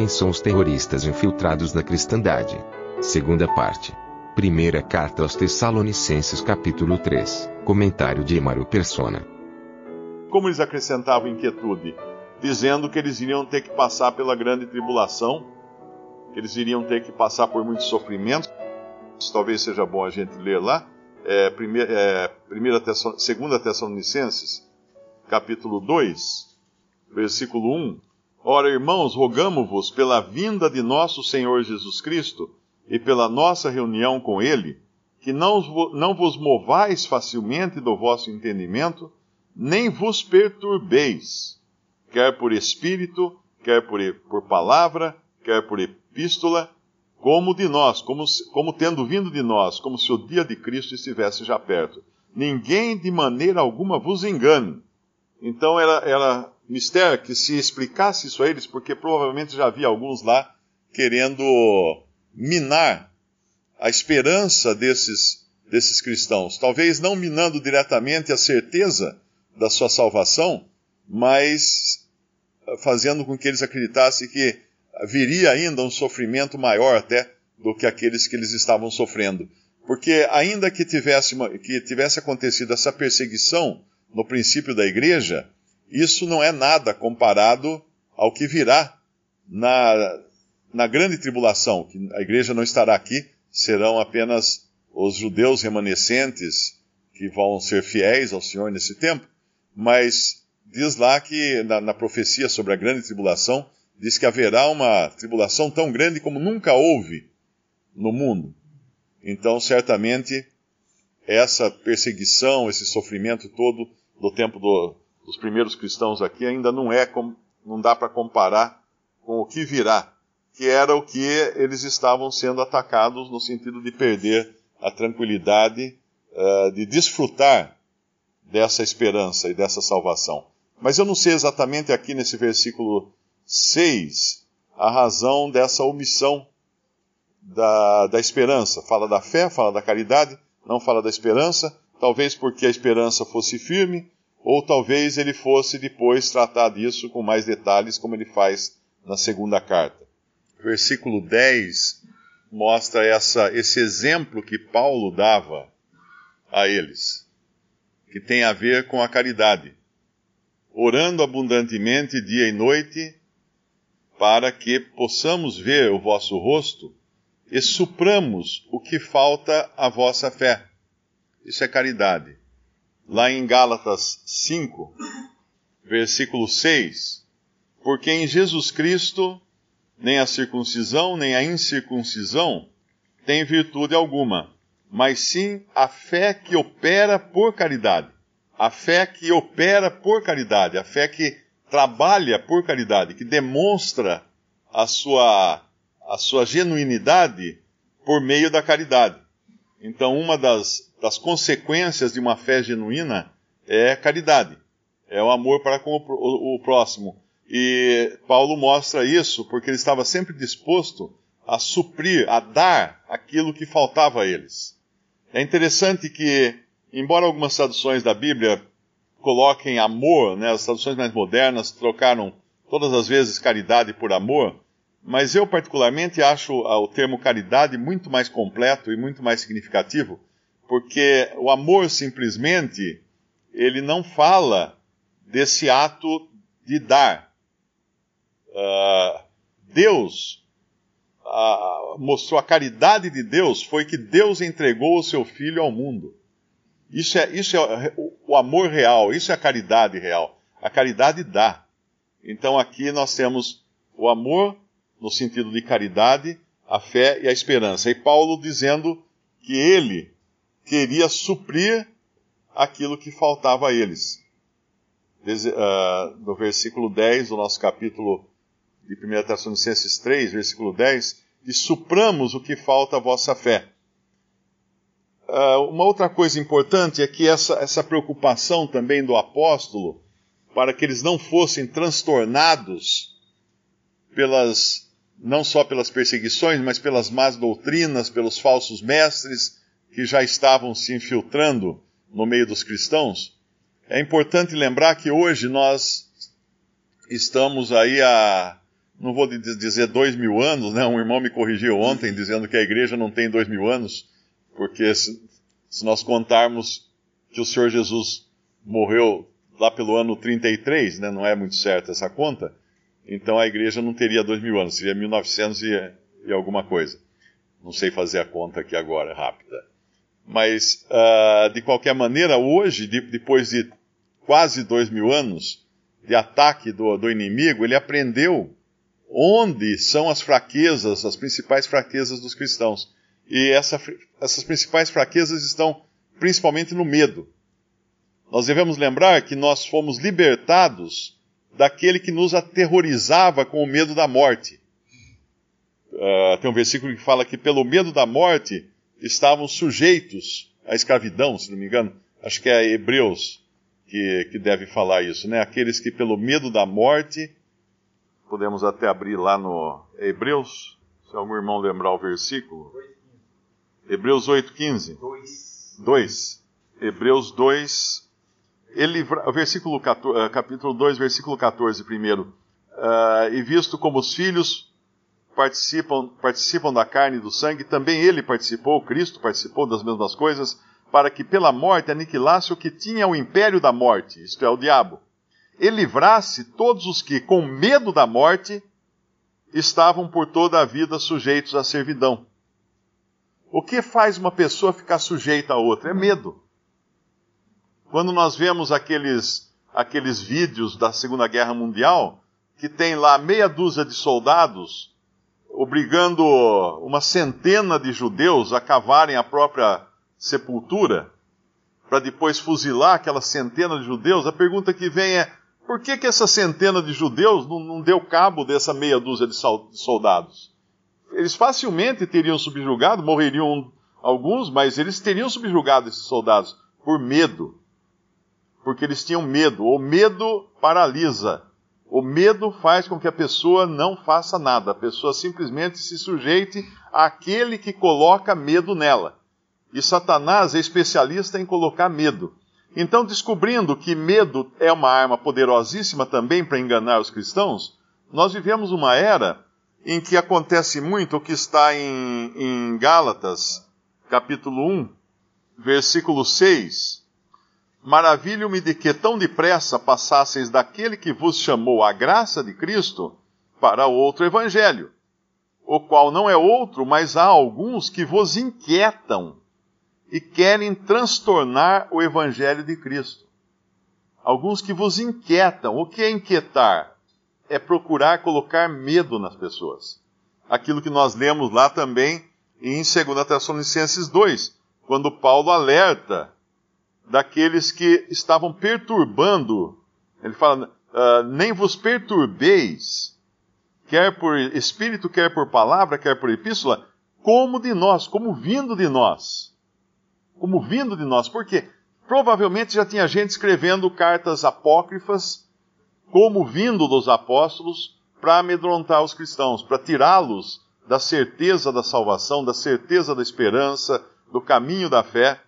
Quem são os terroristas infiltrados da cristandade? Segunda parte. Primeira carta aos Tessalonicenses capítulo 3. Comentário de Emaro Persona. Como eles acrescentavam inquietude? Dizendo que eles iriam ter que passar pela grande tribulação, que eles iriam ter que passar por muito sofrimento. Talvez seja bom a gente ler lá. É, primeira, é, primeira segunda Tessalonicenses, capítulo 2, versículo 1. Ora, irmãos, rogamo-vos pela vinda de nosso Senhor Jesus Cristo e pela nossa reunião com Ele, que não, não vos movais facilmente do vosso entendimento, nem vos perturbeis, quer por espírito, quer por, por palavra, quer por epístola, como de nós, como, como tendo vindo de nós, como se o dia de Cristo estivesse já perto. Ninguém de maneira alguma vos engane. Então era, era mistério que se explicasse isso a eles, porque provavelmente já havia alguns lá querendo minar a esperança desses, desses cristãos. Talvez não minando diretamente a certeza da sua salvação, mas fazendo com que eles acreditassem que viria ainda um sofrimento maior até do que aqueles que eles estavam sofrendo. Porque ainda que tivesse, que tivesse acontecido essa perseguição no princípio da igreja, isso não é nada comparado ao que virá na, na grande tribulação, que a igreja não estará aqui, serão apenas os judeus remanescentes que vão ser fiéis ao Senhor nesse tempo, mas diz lá que na, na profecia sobre a grande tribulação, diz que haverá uma tribulação tão grande como nunca houve no mundo. Então, certamente, essa perseguição, esse sofrimento todo do tempo do, dos primeiros cristãos aqui ainda não é, não dá para comparar com o que virá, que era o que eles estavam sendo atacados no sentido de perder a tranquilidade, uh, de desfrutar dessa esperança e dessa salvação. Mas eu não sei exatamente aqui nesse versículo 6 a razão dessa omissão da, da esperança. Fala da fé, fala da caridade, não fala da esperança, talvez porque a esperança fosse firme, ou talvez ele fosse depois tratar disso com mais detalhes, como ele faz na segunda carta. Versículo 10 mostra essa, esse exemplo que Paulo dava a eles, que tem a ver com a caridade. Orando abundantemente dia e noite, para que possamos ver o vosso rosto e supramos o que falta à vossa fé. Isso é caridade. Lá em Gálatas 5, versículo 6, porque em Jesus Cristo nem a circuncisão nem a incircuncisão tem virtude alguma, mas sim a fé que opera por caridade. A fé que opera por caridade, a fé que trabalha por caridade, que demonstra a sua, a sua genuinidade por meio da caridade. Então, uma das, das consequências de uma fé genuína é caridade, é o amor para com o, o, o próximo. E Paulo mostra isso porque ele estava sempre disposto a suprir, a dar aquilo que faltava a eles. É interessante que, embora algumas traduções da Bíblia coloquem amor, né? As traduções mais modernas trocaram todas as vezes caridade por amor, mas eu particularmente acho o termo caridade muito mais completo e muito mais significativo, porque o amor simplesmente ele não fala desse ato de dar. Uh, Deus uh, mostrou a caridade de Deus foi que Deus entregou o seu filho ao mundo. Isso é, isso é o amor real, isso é a caridade real. A caridade dá. Então aqui nós temos o amor no sentido de caridade, a fé e a esperança. E Paulo dizendo que ele queria suprir aquilo que faltava a eles. uh, no versículo 10 do nosso capítulo de 1 Tessalonicenses 3, versículo 10, e supramos o que falta à vossa fé. Uh, uma outra coisa importante é que essa, essa preocupação também do apóstolo, para que eles não fossem transtornados pelas, não só pelas perseguições, mas pelas más doutrinas, pelos falsos mestres que já estavam se infiltrando no meio dos cristãos. É importante lembrar que hoje nós estamos aí a não vou dizer dois mil anos, né? Um irmão me corrigiu ontem dizendo que a igreja não tem dois mil anos, porque se, se nós contarmos que o Senhor Jesus morreu lá pelo ano 33, né? Não é muito certa essa conta. Então a igreja não teria dois mil anos, seria 1900 e, e alguma coisa. Não sei fazer a conta aqui agora, rápida. Mas, uh, de qualquer maneira, hoje, de, depois de quase dois mil anos de ataque do, do inimigo, ele aprendeu onde são as fraquezas, as principais fraquezas dos cristãos. E essa, essas principais fraquezas estão principalmente no medo. Nós devemos lembrar que nós fomos libertados daquele que nos aterrorizava com o medo da morte. Uh, tem um versículo que fala que pelo medo da morte estavam sujeitos à escravidão, se não me engano. Acho que é Hebreus que, que deve falar isso, né? Aqueles que pelo medo da morte Podemos até abrir lá no Hebreus, se algum irmão lembrar o versículo. Hebreus 8,15. 2. Hebreus 2. Ele, versículo 14, eh, capítulo 2, versículo 14, primeiro. Uh, e visto como os filhos participam, participam da carne e do sangue, também ele participou, Cristo participou das mesmas coisas, para que pela morte aniquilasse o que tinha o império da morte, isto é, o diabo e livrasse todos os que, com medo da morte, estavam por toda a vida sujeitos à servidão. O que faz uma pessoa ficar sujeita a outra? É medo. Quando nós vemos aqueles, aqueles vídeos da Segunda Guerra Mundial, que tem lá meia dúzia de soldados obrigando uma centena de judeus a cavarem a própria sepultura, para depois fuzilar aquela centena de judeus, a pergunta que vem é: por que, que essa centena de judeus não, não deu cabo dessa meia dúzia de soldados? Eles facilmente teriam subjugado, morreriam alguns, mas eles teriam subjugado esses soldados por medo. Porque eles tinham medo. O medo paralisa. O medo faz com que a pessoa não faça nada. A pessoa simplesmente se sujeite àquele que coloca medo nela. E Satanás é especialista em colocar medo. Então, descobrindo que medo é uma arma poderosíssima também para enganar os cristãos, nós vivemos uma era em que acontece muito o que está em, em Gálatas, capítulo 1, versículo 6. Maravilho-me de que tão depressa passasseis daquele que vos chamou a graça de Cristo para outro evangelho, o qual não é outro, mas há alguns que vos inquietam e querem transtornar o Evangelho de Cristo. Alguns que vos inquietam. O que é inquietar? É procurar colocar medo nas pessoas. Aquilo que nós lemos lá também em 2 Tessalonicenses 2, quando Paulo alerta daqueles que estavam perturbando. Ele fala: uh, nem vos perturbeis, quer por espírito, quer por palavra, quer por epístola, como de nós, como vindo de nós como vindo de nós. Por quê? Provavelmente já tinha gente escrevendo cartas apócrifas, como vindo dos apóstolos, para amedrontar os cristãos, para tirá-los da certeza da salvação, da certeza da esperança, do caminho da fé.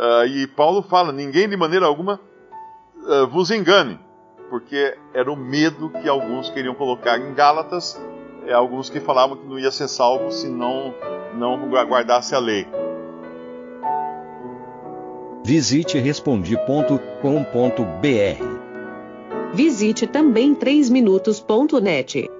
Uh, e Paulo fala: ninguém de maneira alguma uh, vos engane, porque era o medo que alguns queriam colocar em Gálatas, é, alguns que falavam que não ia ser salvo se não, não guardasse a lei. Visite respondi.com.br. Visite também 3minutos.net.